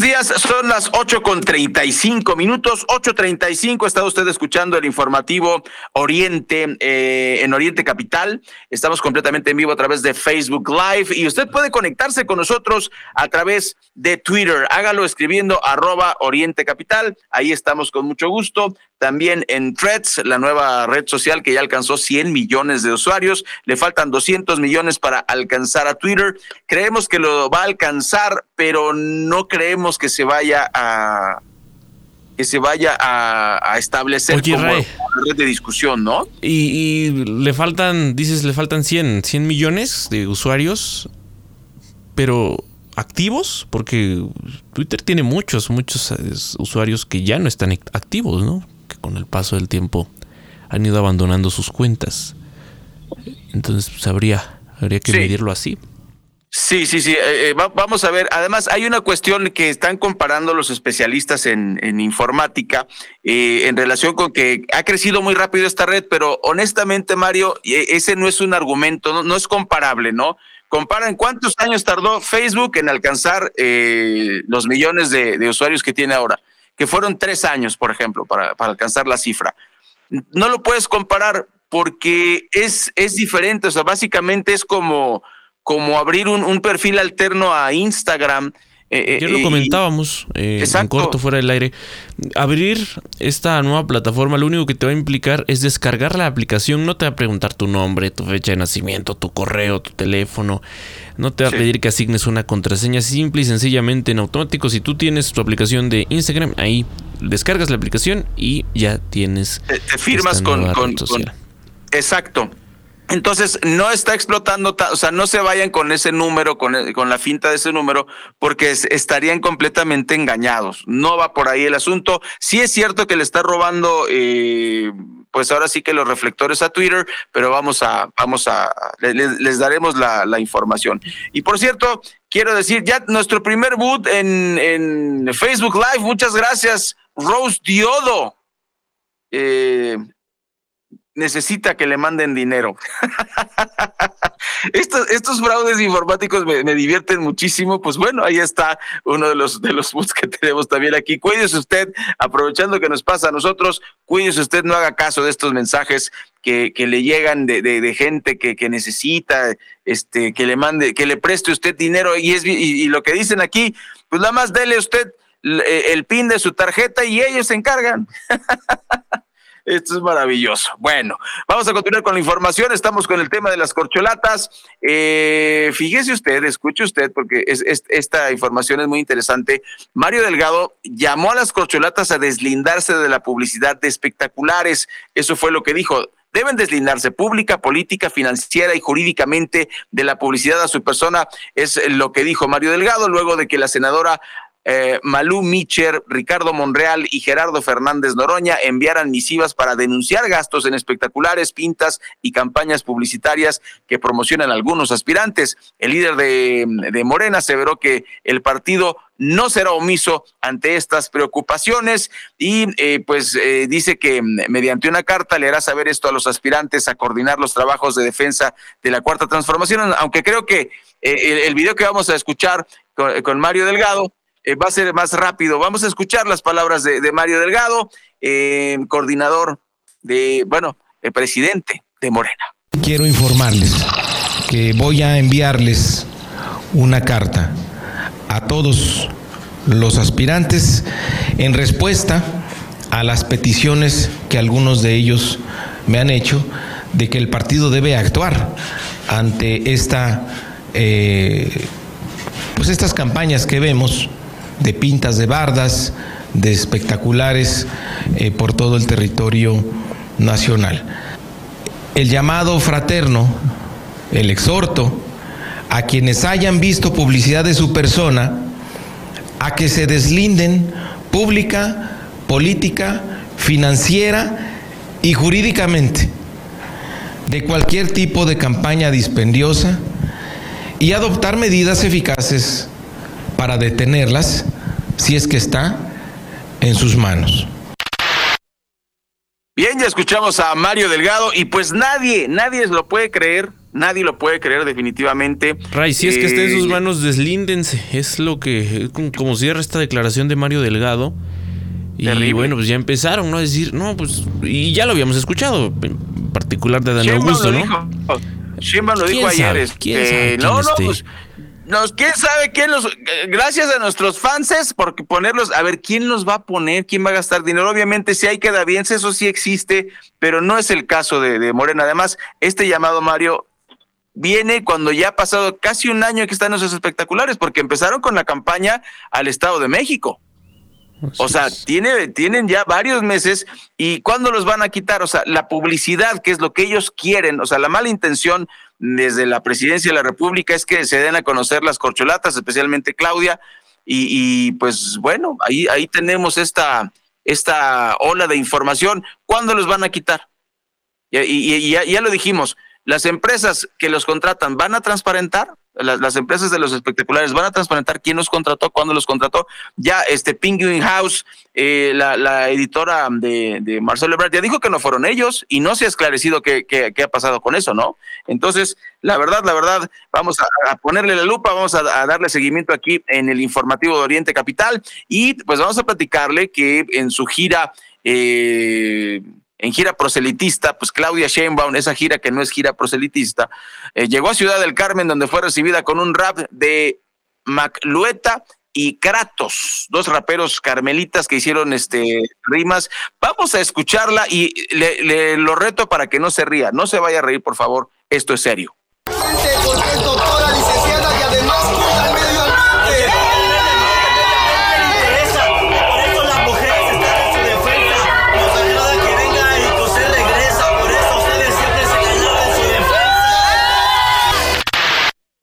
Días, son las 8 con 35 minutos, 8.35, está usted escuchando el informativo Oriente eh, en Oriente Capital. Estamos completamente en vivo a través de Facebook Live y usted puede conectarse con nosotros a través de Twitter. Hágalo escribiendo arroba Oriente Capital, ahí estamos con mucho gusto. También en Threads, la nueva red social que ya alcanzó 100 millones de usuarios. Le faltan 200 millones para alcanzar a Twitter. Creemos que lo va a alcanzar, pero no creemos que se vaya a que se vaya a, a establecer Oye, como Ray. una red de discusión, ¿no? Y, y le faltan, dices, le faltan 100, 100 millones de usuarios, pero activos, porque Twitter tiene muchos, muchos eh, usuarios que ya no están act- activos, ¿no? Con el paso del tiempo han ido abandonando sus cuentas. Entonces, pues, habría, habría que Sí. medirlo así. Sí, sí, sí. eh, eh, va- vamos a ver. Además, hay una cuestión que están comparando los especialistas en, en informática eh, en relación con que ha crecido muy rápido esta red, pero honestamente, Mario, eh, ese no es un argumento, no, no es comparable, ¿no? Comparan cuántos años tardó Facebook en alcanzar eh, los millones de, de usuarios que tiene ahora, que fueron tres años, por ejemplo, para, para alcanzar la cifra. No lo puedes comparar porque es, es diferente, o sea, básicamente es como como abrir un, un perfil alterno a Instagram. Eh, Ayer eh, lo y- comentábamos eh, en corto fuera del aire. Abrir esta nueva plataforma lo único que te va a implicar es descargar la aplicación. No te va a preguntar tu nombre, tu fecha de nacimiento, tu correo, tu teléfono. No te va Sí. a pedir que asignes una contraseña. Simple y sencillamente en automático. Si tú tienes tu aplicación de Instagram, ahí descargas la aplicación y ya tienes. te, te firmas con, con- con- Exacto. Entonces, no está explotando, ta- o sea, no se vayan con ese número, con, el- con la finta de ese número, porque es- estarían completamente engañados. No va por ahí el asunto. Sí es cierto que le está robando, eh, pues ahora sí que los reflectores a Twitter, pero vamos a, vamos a, le- le- les, daremos la, la información. Y por cierto, quiero decir, ya nuestro primer boot en, en Facebook Live, muchas gracias, Rose Diodo. Eh, necesita que le manden dinero. estos, estos fraudes informáticos me, divierten muchísimo. Pues bueno, ahí está uno de los de los boots que tenemos también aquí. Cuídese usted, aprovechando que nos pasa a nosotros, cuídese usted, no haga caso de estos mensajes que, le llegan de, de, de gente que, necesita, este, que le mande, que le preste usted dinero. Y es y, lo que dicen aquí, pues nada más dele usted el, el pin de su tarjeta y ellos se encargan. Esto es maravilloso. Bueno, vamos a continuar con la información. Estamos con el tema de las corcholatas. Eh, fíjese usted, escuche usted, porque es, es- esta información es muy interesante. Mario Delgado llamó a las corcholatas a deslindarse de la publicidad de espectaculares. Eso fue lo que dijo. Deben deslindarse pública, política, financiera y jurídicamente de la publicidad a su persona. Es lo que dijo Mario Delgado luego de que la senadora eh, Malú Micher, Ricardo Monreal y Gerardo Fernández Noroña enviaran misivas para denunciar gastos en espectaculares, pintas y campañas publicitarias que promocionan algunos aspirantes. El líder de, Morena aseveró que el partido no será omiso ante estas preocupaciones y eh, pues eh, dice que mm, mediante una carta le hará saber esto a los aspirantes a coordinar los trabajos de defensa de la cuarta transformación, aunque creo que el, video que vamos a escuchar con Mario Delgado eh, va a ser más rápido. Vamos a escuchar las palabras de, Mario Delgado, eh, coordinador de, bueno, el presidente de Morena. Quiero informarles que voy a enviarles una carta a todos los aspirantes en respuesta a las peticiones que algunos de ellos me han hecho de que el partido debe actuar ante esta, eh, pues estas campañas que vemos de pintas de bardas, de espectaculares eh, por todo el territorio nacional. El llamado fraterno, el exhorto a quienes hayan visto publicidad de su persona a que se deslinden pública, política, financiera y jurídicamente de cualquier tipo de campaña dispendiosa y adoptar medidas eficaces para detenerlas si es que está en sus manos. Bien, ya escuchamos a Mario Delgado y pues nadie, nadie lo puede creer, nadie lo puede creer definitivamente. Ray, si es que está en sus Eh, manos, deslíndense. Es lo que, como cierra esta declaración de Mario Delgado. Y bueno, pues ya empezaron, ¿no? A decir, no, pues, y ya lo habíamos escuchado, en particular de Dan Augusto, lo ¿no? dijo. Sheinbaum lo ¿Quién dijo ayer. sabe? este, ¿Quién sabe quién no, no, pues, nos, quién sabe quién los. eh, Gracias a nuestros fanses, porque ponerlos. A ver, ¿quién los va a poner? ¿Quién va a gastar dinero? Obviamente, si hay quedaviense, eso sí existe, pero no es el caso de, de Morena. Además, este llamado Mario viene cuando ya ha pasado casi un año que están esos espectaculares, porque empezaron con la campaña al Estado de México. O sea, tiene, tienen ya varios meses y ¿cuándo los van a quitar? O sea, la publicidad, que es lo que ellos quieren, o sea, la mala intención desde la presidencia de la República es que se den a conocer las corcholatas, especialmente Claudia, y, pues bueno, ahí, ahí tenemos esta, esta ola de información. ¿Cuándo los van a quitar? Y, y- y ya lo dijimos, las empresas que los contratan van a transparentar, las, las empresas de los espectaculares van a transparentar quién los contrató, cuándo los contrató. Ya este Penguin House, eh, la, la editora de, de Marcelo Ebrard, ya dijo que no fueron ellos y no se ha esclarecido qué, qué- qué ha pasado con eso, ¿no? Entonces, la verdad, la verdad, vamos a, ponerle la lupa, vamos a, a darle seguimiento aquí en el informativo de Oriente Capital y pues vamos a platicarle que en su gira... eh, en gira proselitista, pues Claudia Sheinbaum, esa gira que no es gira proselitista, eh, llegó a Ciudad del Carmen donde fue recibida con un rap de Maclueta y Kratos, dos raperos carmelitas que hicieron este rimas. Vamos a escucharla y le, le- lo reto para que no se ría, no se vaya a reír, por favor, esto es serio.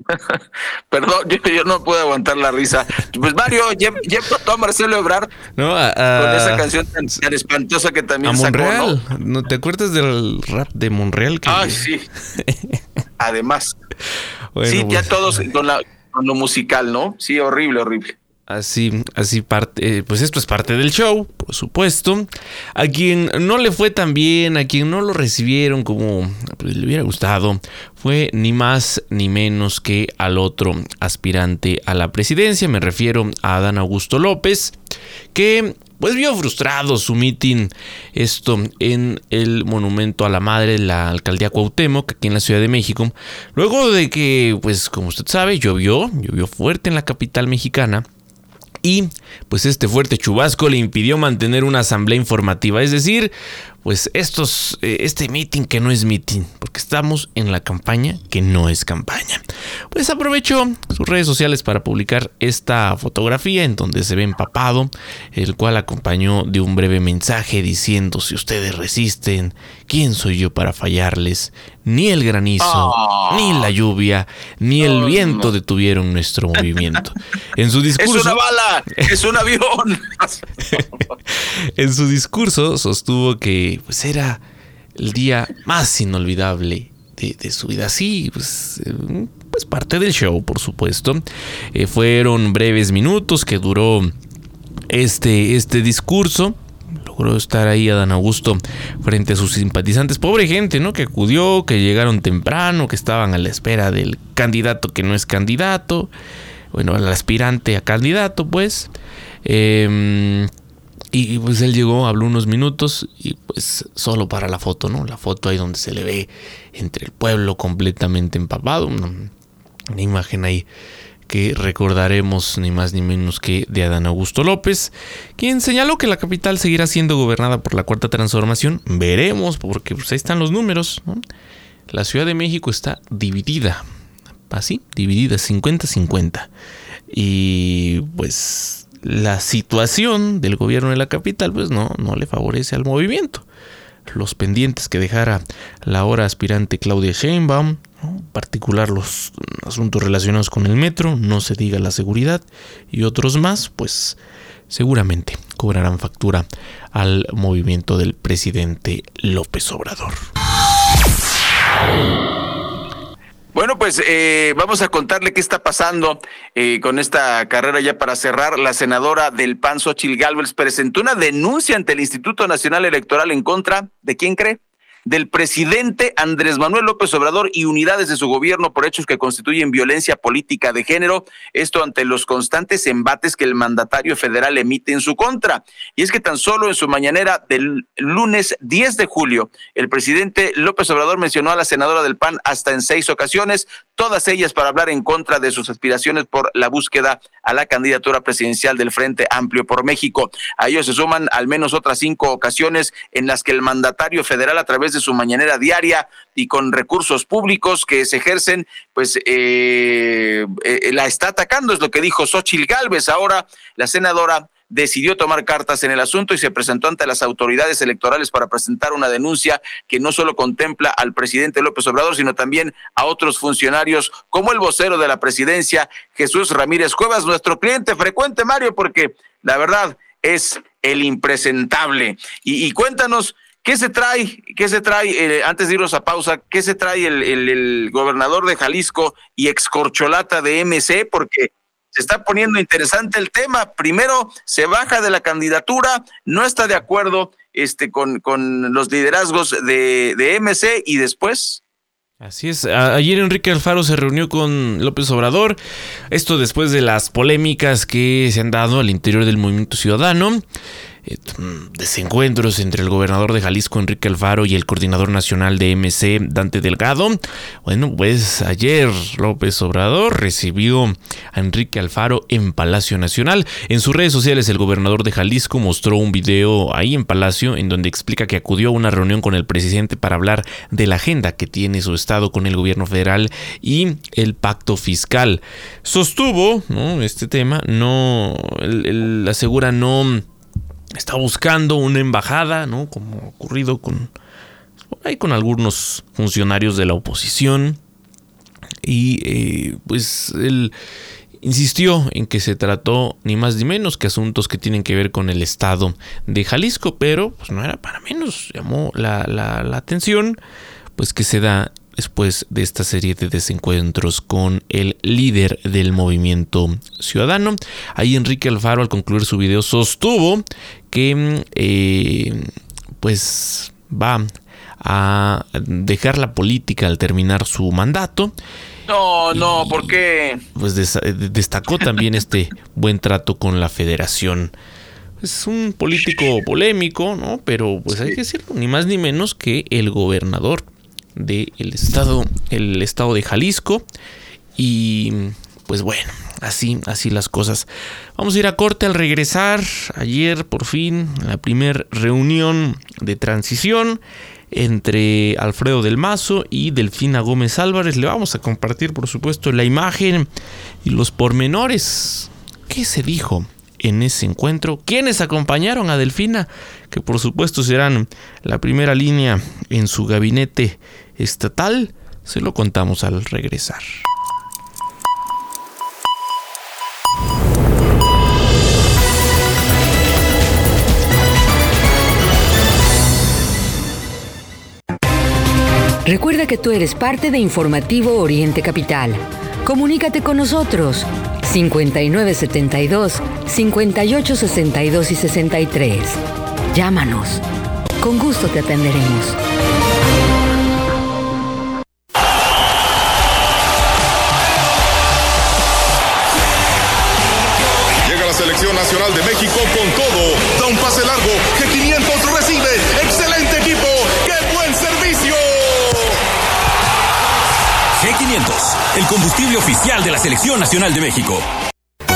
Perdón, yo, yo no puedo aguantar la risa. Pues Mario, ya, ya a Marcelo Ebrar No, a, con a- esa canción tan, tan espantosa que a también sacó, ¿no? Monreal. ¿no? ¿Te acuerdas del rap de Monreal? Que- Ay, sí. Además. Bueno, sí, ya pues, todos con, la, con lo musical, ¿no? Sí, horrible, horrible. Así, así parte, eh, pues esto es parte del show, por supuesto. A quien no le fue tan bien, a quien no lo recibieron como pues, le hubiera gustado, fue ni más ni menos que al otro aspirante a la presidencia. Me refiero a Adán Augusto López, que pues vio frustrado su mitin, esto en el monumento a la madre de la alcaldía Cuauhtémoc, aquí en la Ciudad de México, luego de que, pues como usted sabe, llovió, llovió fuerte en la capital mexicana. Y pues este fuerte chubasco le impidió mantener una asamblea informativa, es decir, pues estos, eh, este meeting que no es meeting, porque estamos en la campaña que no es campaña. Pues aprovechó sus redes sociales para publicar esta fotografía en donde se ve empapado, el cual acompañó de un breve mensaje diciendo si ustedes resisten, ¿quién soy yo para fallarles? Ni el granizo, ni la lluvia, ni el viento detuvieron nuestro movimiento. En su discurso... ¡Es una bala! ¡Es un avión! En su discurso sostuvo que pues, era el día más inolvidable de, su vida. Sí, pues, eh, pues parte del show, por supuesto. Eh, fueron breves minutos que duró este, este discurso. Logró estar ahí Adán Augusto frente a sus simpatizantes. Pobre gente, ¿no? Que acudió, que llegaron temprano, que estaban a la espera del candidato que no es candidato. Bueno, al aspirante a candidato, pues. Em, y pues él llegó, habló unos minutos y pues solo para la foto, ¿no? La foto ahí donde se le ve entre el pueblo completamente empapado. Una, imagen ahí que recordaremos ni más ni menos que de Adán Augusto López, quien señaló que la capital seguirá siendo gobernada por la cuarta transformación. Veremos, porque pues ahí están los números. La Ciudad de México está dividida, así, dividida 50-50. Y pues la situación del gobierno de la capital pues no, no le favorece al movimiento. Los pendientes que dejara la ahora aspirante Claudia Sheinbaum, en particular los asuntos relacionados con el metro, no se diga la seguridad y otros más, pues seguramente cobrarán factura al movimiento del presidente López Obrador. Bueno, pues eh, vamos a contarle qué está pasando eh, con esta carrera ya para cerrar. La senadora del PAN, Xochil Gálvez, presentó una denuncia ante el Instituto Nacional Electoral en contra de quién cree del presidente Andrés Manuel López Obrador y unidades de su gobierno por hechos que constituyen violencia política de género, esto ante los constantes embates que el mandatario federal emite en su contra. Y es que tan solo en su mañanera del lunes 10 de julio, el presidente López Obrador mencionó a la senadora del PAN hasta en seis ocasiones, todas ellas para hablar en contra de sus aspiraciones por la búsqueda a la candidatura presidencial del Frente Amplio por México. A ellos se suman al menos otras cinco ocasiones en las que el mandatario federal a través de su mañanera diaria y con recursos públicos que se ejercen, pues eh, eh, la está atacando, es lo que dijo Xochil Gálvez. Ahora la senadora decidió tomar cartas en el asunto y se presentó ante las autoridades electorales para presentar una denuncia que no solo contempla al presidente López Obrador, sino también a otros funcionarios como el vocero de la presidencia, Jesús Ramírez Cuevas, nuestro cliente frecuente, Mario, porque la verdad es el impresentable. Y, cuéntanos, ¿Qué se trae? ¿Qué se trae? Eh, antes de irnos a pausa, ¿qué se trae el, el, el, gobernador de Jalisco y excorcholata de MC? Porque se está poniendo interesante el tema. Primero se baja de la candidatura, no está de acuerdo este, con, con los liderazgos de, de MC y después Así es, ayer Enrique Alfaro se reunió con López Obrador, esto después de las polémicas que se han dado al interior del movimiento ciudadano. Eh, desencuentros entre el gobernador de Jalisco, Enrique Alfaro, y el coordinador nacional de MC, Dante Delgado. Bueno, pues ayer López Obrador recibió a Enrique Alfaro en Palacio Nacional. En sus redes sociales, el gobernador de Jalisco mostró un video ahí en Palacio en donde explica que acudió a una reunión con el presidente para hablar de la agenda que tiene su estado con el gobierno federal y el pacto fiscal. Sostuvo ¿no? este tema, no, él, él asegura no está buscando una embajada, ¿no? Como ha ocurrido con, con algunos funcionarios de la oposición. Y eh, pues él insistió en que se trató ni más ni menos que asuntos que tienen que ver con el estado de Jalisco, pero pues no era para menos, llamó la, la, la atención pues que se da después de esta serie de desencuentros con el líder del movimiento ciudadano. Ahí Enrique Alfaro al concluir su video sostuvo que eh, pues va a dejar la política al terminar su mandato. No, no, ¿por qué? Pues destacó también este buen trato con la federación. Es un político polémico, ¿no? Pero pues hay que decirlo, ni más ni menos que el gobernador del estado, el estado de Jalisco. Y pues bueno, así, así las cosas. Vamos a ir a corte al regresar. Ayer, por fin, la primera reunión de transición entre Alfredo del Mazo y Delfina Gómez Álvarez. Le vamos a compartir, por supuesto, la imagen y los pormenores. ¿Qué se dijo en ese encuentro? ¿Quiénes acompañaron a Delfina? Que por supuesto serán la primera línea en su gabinete estatal. Se lo contamos al regresar. Recuerda que tú eres parte de Informativo Oriente Capital. Comunícate con nosotros 5972 5862 y 63. Llámanos. Con gusto te atenderemos. Llega la selección nacional de México con el combustible oficial de la Selección Nacional de México.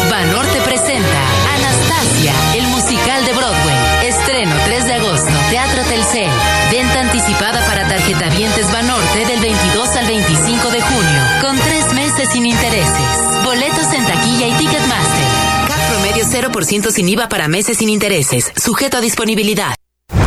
Banorte presenta Anastasia, el musical de Broadway. Estreno 3 de agosto, Teatro Telcel. Venta anticipada para tarjetavientes Banorte del 22 al 25 de junio, con tres meses sin intereses. Boletos en taquilla y Ticketmaster. CAT promedio Precio 0% sin IVA para meses sin intereses, sujeto a disponibilidad.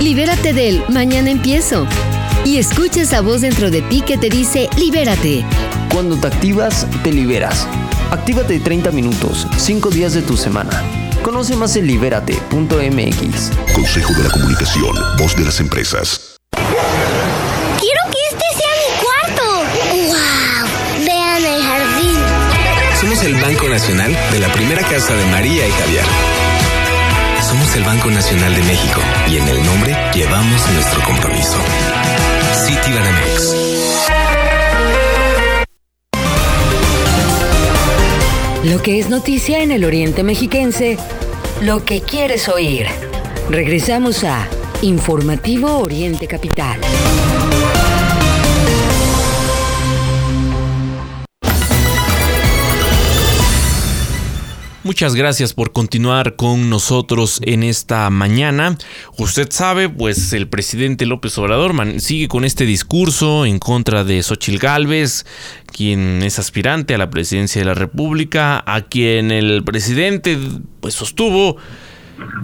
Libérate del mañana empiezo. Y escucha esa voz dentro de ti que te dice libérate. Cuando te activas, te liberas. Actívate 30 minutos, 5 días de tu semana. Conoce más en libérate.mx. Consejo de la Comunicación, voz de las empresas. Quiero que este sea mi cuarto. ¡Wow! Vean el jardín. Somos el Banco Nacional de la primera casa de María y Javier. Somos el Banco Nacional de México y en el nombre llevamos nuestro compromiso. Citibanamex. Lo que es noticia en el Oriente Mexiquense, lo que quieres oír. Regresamos a Informativo Oriente Capital. Muchas gracias por continuar con nosotros en esta mañana. Usted sabe, pues el presidente López Obrador sigue con este discurso en contra de Xochil Gálvez, quien es aspirante a la presidencia de la República, a quien el presidente pues sostuvo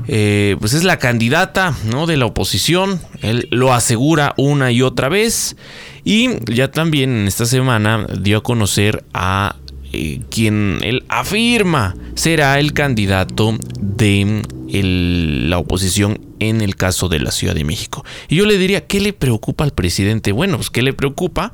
eh, pues es la candidata ¿no? de la oposición. Él lo asegura una y otra vez. Y ya también en esta semana dio a conocer a eh, quien él afirma será el candidato de la oposición en el caso de la Ciudad de México. Y yo le diría, ¿qué le preocupa al presidente? Bueno, pues ¿qué le preocupa?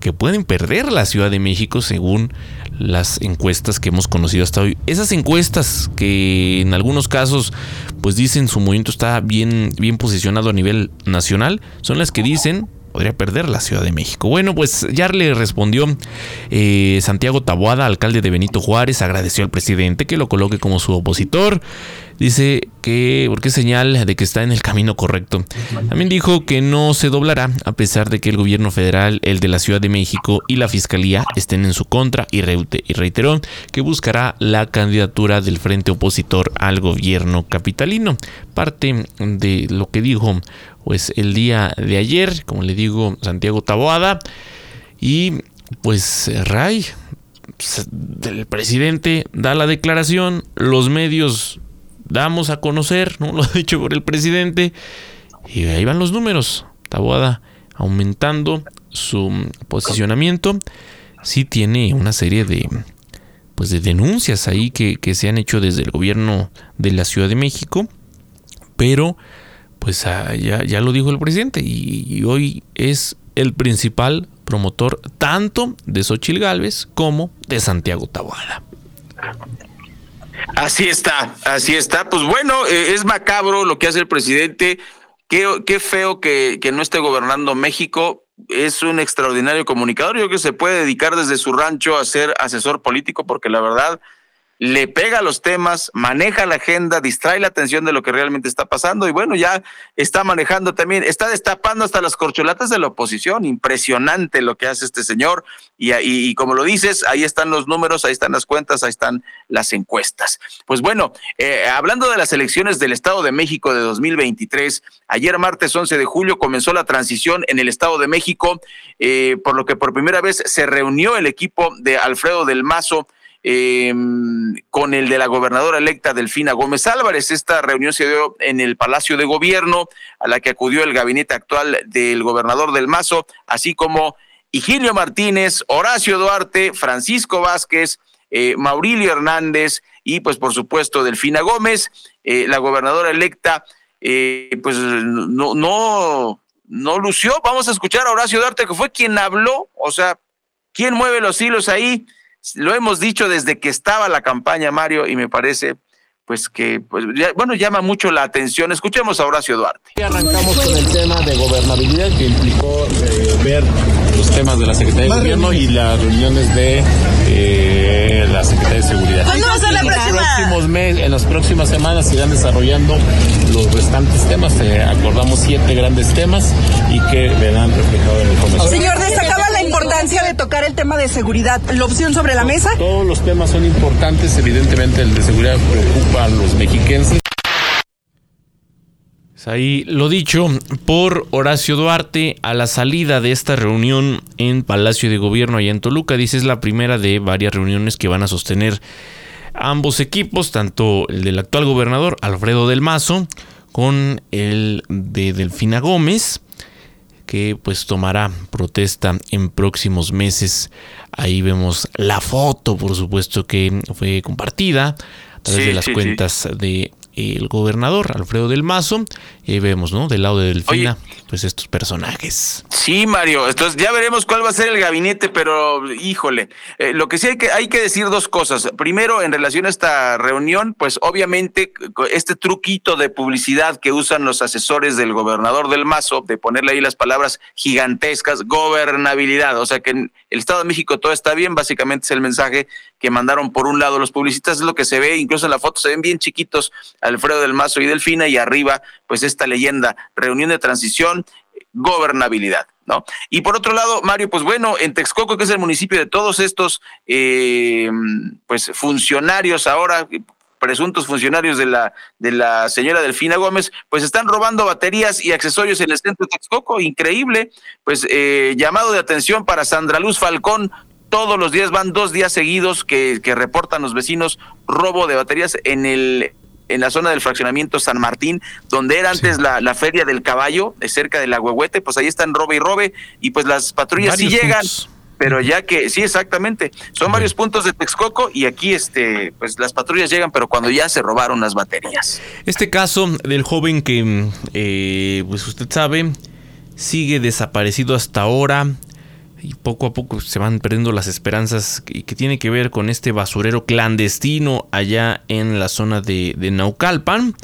Que pueden perder la Ciudad de México según las encuestas que hemos conocido hasta hoy. Esas encuestas que en algunos casos pues dicen su movimiento está bien, bien posicionado a nivel nacional, son las que dicen podría perder la Ciudad de México. Bueno, pues ya le respondió eh, Santiago Taboada, alcalde de Benito Juárez, agradeció al presidente que lo coloque como su opositor. Dice que, porque es señal de que está en el camino correcto. También dijo que no se doblará a pesar de que el gobierno federal, el de la Ciudad de México y la Fiscalía estén en su contra y reiteró que buscará la candidatura del frente opositor al gobierno capitalino. Parte de lo que dijo pues el día de ayer, como le digo, Santiago Taboada y pues Ray el presidente da la declaración, los medios damos a conocer, ¿no? Lo dicho por el presidente. Y ahí van los números. Taboada aumentando su posicionamiento. Sí tiene una serie de, pues de denuncias ahí que, se han hecho desde el gobierno de la Ciudad de México. Pero, pues ah, ya, ya, lo dijo el presidente. Y, hoy es el principal promotor tanto de Xochil Gálvez como de Santiago Taboada. Así está, así está. Pues bueno, eh, es macabro lo que hace el presidente. Qué, qué feo que, que, no esté gobernando México. Es un extraordinario comunicador. Yo creo que se puede dedicar desde su rancho a ser asesor político, porque la verdad le pega los temas, maneja la agenda, distrae la atención de lo que realmente está pasando y bueno, ya está manejando también, está destapando hasta las corcholatas de la oposición. Impresionante lo que hace este señor y, y, como lo dices, ahí están los números, ahí están las cuentas, ahí están las encuestas. Pues bueno, eh, hablando de las elecciones del Estado de México de 2023, ayer martes 11 de julio comenzó la transición en el Estado de México, eh, por lo que por primera vez se reunió el equipo de Alfredo del Mazo eh, con el de la gobernadora electa Delfina Gómez Álvarez. Esta reunión se dio en el Palacio de Gobierno, a la que acudió el gabinete actual del gobernador del Mazo, así como Higilio Martínez, Horacio Duarte, Francisco Vázquez, eh, Maurilio Hernández y pues por supuesto Delfina Gómez, eh, la gobernadora electa, eh, pues no, no, no lució. Vamos a escuchar a Horacio Duarte, que fue quien habló, o sea, ¿Quién mueve los hilos ahí? Lo hemos dicho desde que estaba la campaña, Mario, y me parece pues que, pues, bueno, llama mucho la atención. Escuchemos a Horacio Duarte. Y arrancamos con el tema de gobernabilidad que implicó eh, ver los temas de la Secretaría de Gobierno y las reuniones de eh, la Secretaría de Seguridad. ¿Cuándo va a ser la próxima? próximos meses, en las próximas semanas se irán desarrollando los restantes temas. Eh, acordamos siete grandes temas y que verán reflejado en el informe. Señor, destacaba importancia de tocar el tema de seguridad. ¿La opción sobre la mesa? Todos los temas son importantes, evidentemente el de seguridad preocupa a los mexiquenses. Ahí lo dicho por Horacio Duarte a la salida de esta reunión en Palacio de Gobierno allá en Toluca. Dice es la primera de varias reuniones que van a sostener ambos equipos, tanto el del actual gobernador Alfredo del Mazo con el de Delfina Gómez, que pues tomará protesta en próximos meses. Ahí vemos la foto, por supuesto, que fue compartida a través Sí, de las sí, sí. cuentas de el gobernador Alfredo del Mazo. Y ahí vemos, ¿no? Del lado de Delfina, pues estos personajes. Sí, Mario. Entonces ya veremos cuál va a ser el gabinete, pero híjole. Eh, lo que sí hay que, hay que decir dos cosas. Primero, en relación a esta reunión, pues obviamente este truquito de publicidad que usan los asesores del gobernador del Mazo, de ponerle ahí las palabras gigantescas, gobernabilidad. O sea que en el Estado de México todo está bien, básicamente es el mensaje que mandaron por un lado los publicistas, es lo que se ve, incluso en la foto se ven bien chiquitos Alfredo del Mazo y Delfina, y arriba, pues esta leyenda, reunión de transición, gobernabilidad. ¿No? Y por otro lado, Mario, pues bueno, en Texcoco, que es el municipio de todos estos eh, pues funcionarios ahora, presuntos funcionarios de la, de la señora Delfina Gómez, pues están robando baterías y accesorios en el centro de Texcoco, increíble. Pues eh, llamado de atención para Sandra Luz Falcón, todos los días van dos días seguidos que, que reportan los vecinos robo de baterías en el en la zona del fraccionamiento San Martín, donde era antes la, la feria del caballo, de cerca de la Huehuete, pues ahí están robe y robe, y pues las patrullas sí Varios llegan, puntos. pero ya que, sí, exactamente, son varios puntos de Texcoco y aquí este, pues las patrullas llegan, pero cuando ya se robaron las baterías. Este caso del joven que, eh, pues usted sabe, sigue desaparecido hasta ahora y poco a poco se van perdiendo las esperanzas y que tiene que ver con este basurero clandestino allá en la zona de, de Naucalpan.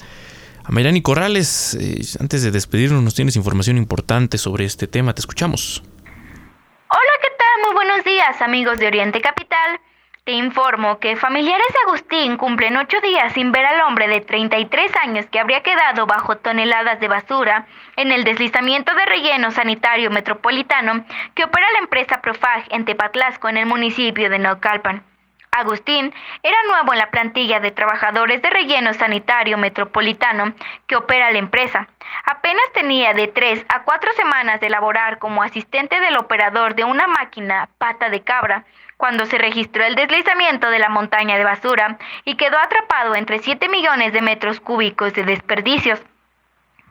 Amairani Corrales, eh, antes de despedirnos, nos tienes información importante sobre este tema. Te escuchamos. Hola, ¿qué tal? Muy buenos días, amigos de Oriente Capital. Te informo que familiares de Agustín cumplen ocho días sin ver al hombre de 33 años que habría quedado bajo toneladas de basura en el deslizamiento de relleno sanitario metropolitano que opera la empresa Profag en Tepatlasco, en el municipio de Naucalpan. Agustín era nuevo en la plantilla de trabajadores de relleno sanitario metropolitano que opera la empresa. Apenas tenía de tres a cuatro semanas de laborar como asistente del operador de una máquina pata de cabra cuando se registró el deslizamiento de la montaña de basura y quedó atrapado entre 7 millones de metros cúbicos de desperdicios.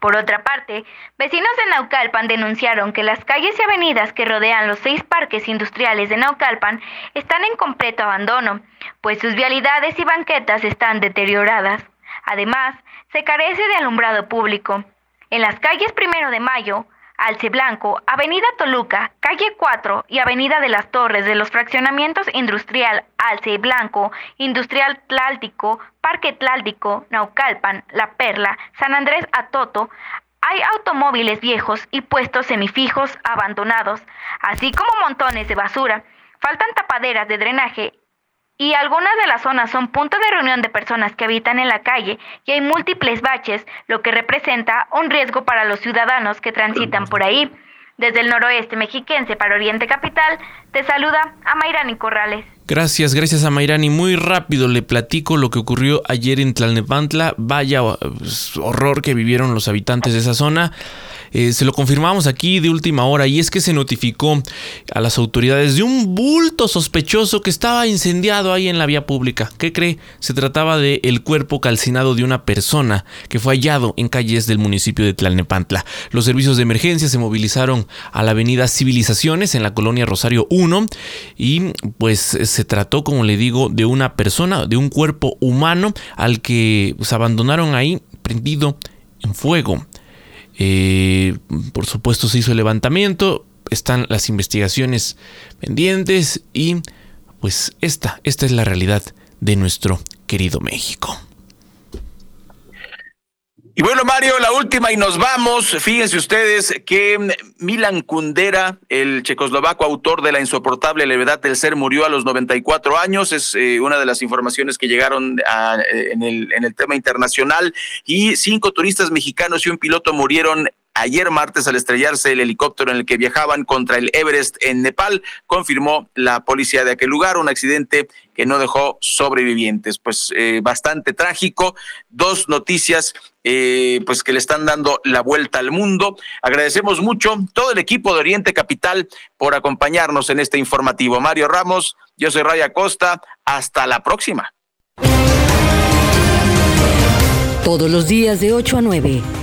Por otra parte, vecinos de Naucalpan denunciaron que las calles y avenidas que rodean los seis parques industriales de Naucalpan están en completo abandono, pues sus vialidades y banquetas están deterioradas. Además, se carece de alumbrado público. En las calles Primero de Mayo, Alce Blanco, Avenida Toluca, Calle 4 y Avenida de las Torres de los fraccionamientos Industrial Alce Blanco, Industrial Tláltico, Parque Tláltico, Naucalpan, La Perla, San Andrés Atoto, hay automóviles viejos y puestos semifijos abandonados, así como montones de basura. Faltan tapaderas de drenaje y algunas de las zonas son puntos de reunión de personas que habitan en la calle y hay múltiples baches, lo que representa un riesgo para los ciudadanos que transitan por ahí. Desde el noroeste mexiquense para Oriente Capital, te saluda Amairani Corrales. Gracias, gracias a Mayrani. Muy rápido le platico lo que ocurrió ayer en Tlalnepantla. Vaya pues, horror que vivieron los habitantes de esa zona. Eh, se lo confirmamos aquí de última hora y es que se notificó a las autoridades de un bulto sospechoso que estaba incendiado ahí en la vía pública. ¿Qué cree? Se trataba de el cuerpo calcinado de una persona que fue hallado en calles del municipio de Tlalnepantla. Los servicios de emergencia se movilizaron a la avenida Civilizaciones en la colonia Rosario 1 y pues se trató, como le digo, de una persona, de un cuerpo humano al que pues, abandonaron ahí prendido en fuego. Eh, por supuesto se hizo el levantamiento. están las investigaciones pendientes y pues esta, esta es la realidad de nuestro querido México. Y bueno, Mario, la última y nos vamos. Fíjense ustedes que Milan Kundera, el checoslovaco autor de La insoportable levedad del ser, murió a los 94 años. Es eh, una de las informaciones que llegaron a, en, el, en el tema internacional. Y cinco turistas mexicanos y un piloto murieron ayer martes al estrellarse el helicóptero en el que viajaban contra el Everest en Nepal, confirmó la policía de aquel lugar, un accidente que no dejó sobrevivientes. Pues eh, bastante trágico, dos noticias eh, pues que le están dando la vuelta al mundo. Agradecemos mucho todo el equipo de Oriente Capital por acompañarnos en este informativo. Mario Ramos, yo soy Raya Costa, hasta la próxima. Todos los días de 8 a 9.